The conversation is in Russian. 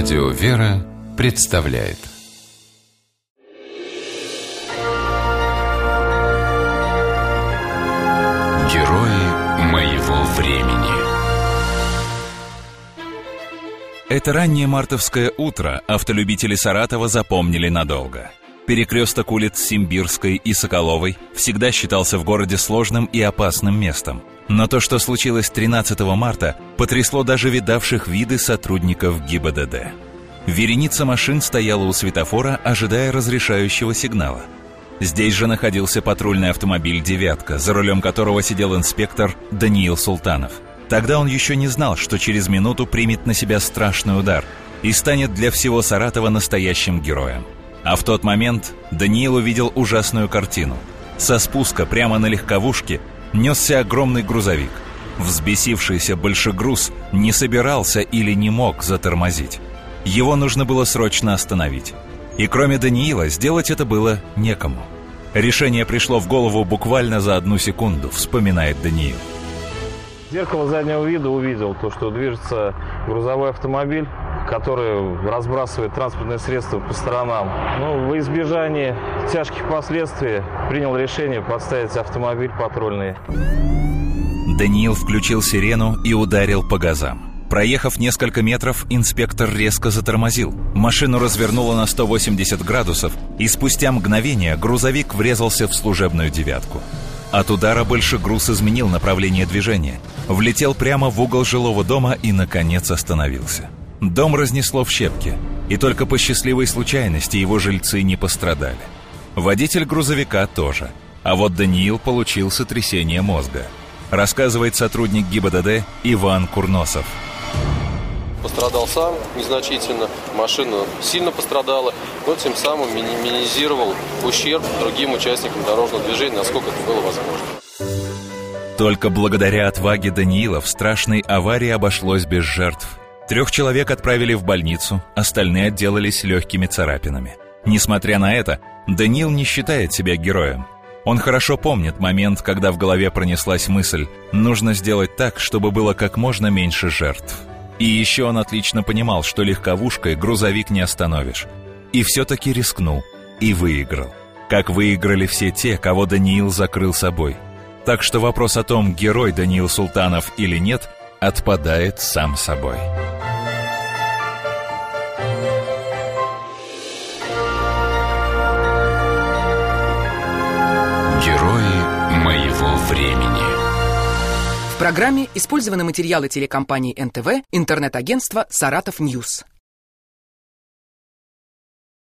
Радио «Вера» представляет Герои моего времени Это раннее мартовское утро автолюбители Саратова запомнили надолго. Перекресток улиц Симбирской и Соколовой всегда считался в городе сложным и опасным местом. Но то, что случилось 13 марта, потрясло даже видавших виды сотрудников ГИБДД. Вереница машин стояла у светофора, ожидая разрешающего сигнала. Здесь же находился патрульный автомобиль «девятка», за рулем которого сидел инспектор Даниил Султанов. Тогда он еще не знал, что через минуту примет на себя страшный удар и станет для всего Саратова настоящим героем. А в тот момент Даниил увидел ужасную картину. Со спуска прямо на легковушке несся огромный грузовик. Взбесившийся большегруз не собирался или не мог затормозить. Его нужно было срочно остановить. И кроме Даниила сделать это было некому. Решение пришло в голову буквально за одну секунду, вспоминает Даниил. Зеркало заднего вида увидел то, что движется грузовой автомобиль, который разбрасывает транспортные средства по сторонам. Ну, во избежание тяжких последствий принял решение подставить автомобиль патрульный. Даниил включил сирену и ударил по газам. Проехав несколько метров, инспектор резко затормозил. Машину развернуло на 180 градусов, и спустя мгновение грузовик врезался в служебную девятку. От удара большегруз изменил направление движения, влетел прямо в угол жилого дома и, наконец, остановился. Дом разнесло в щепки, и только по счастливой случайности его жильцы не пострадали. Водитель грузовика тоже, а вот Даниил получил сотрясение мозга. Рассказывает сотрудник ГИБДД Иван Курносов. Пострадал сам незначительно, машина сильно пострадала, но тем самым минимизировал ущерб другим участникам дорожного движения, насколько это было возможно. Только благодаря отваге Даниила в страшной аварии обошлось без жертв. Трех человек отправили в больницу, остальные отделались легкими царапинами. Несмотря на это, Даниил не считает себя героем. Он хорошо помнит момент, когда в голове пронеслась мысль «нужно сделать так, чтобы было как можно меньше жертв». И еще он отлично понимал, что легковушкой грузовик не остановишь. И все-таки рискнул. И выиграл. Как выиграли все те, кого Даниил закрыл собой. Так что вопрос о том, герой Даниил Султанов или нет, отпадает сам собой. Времени В программе использованы материалы телекомпании НТВ, интернет-агентства «Саратов News».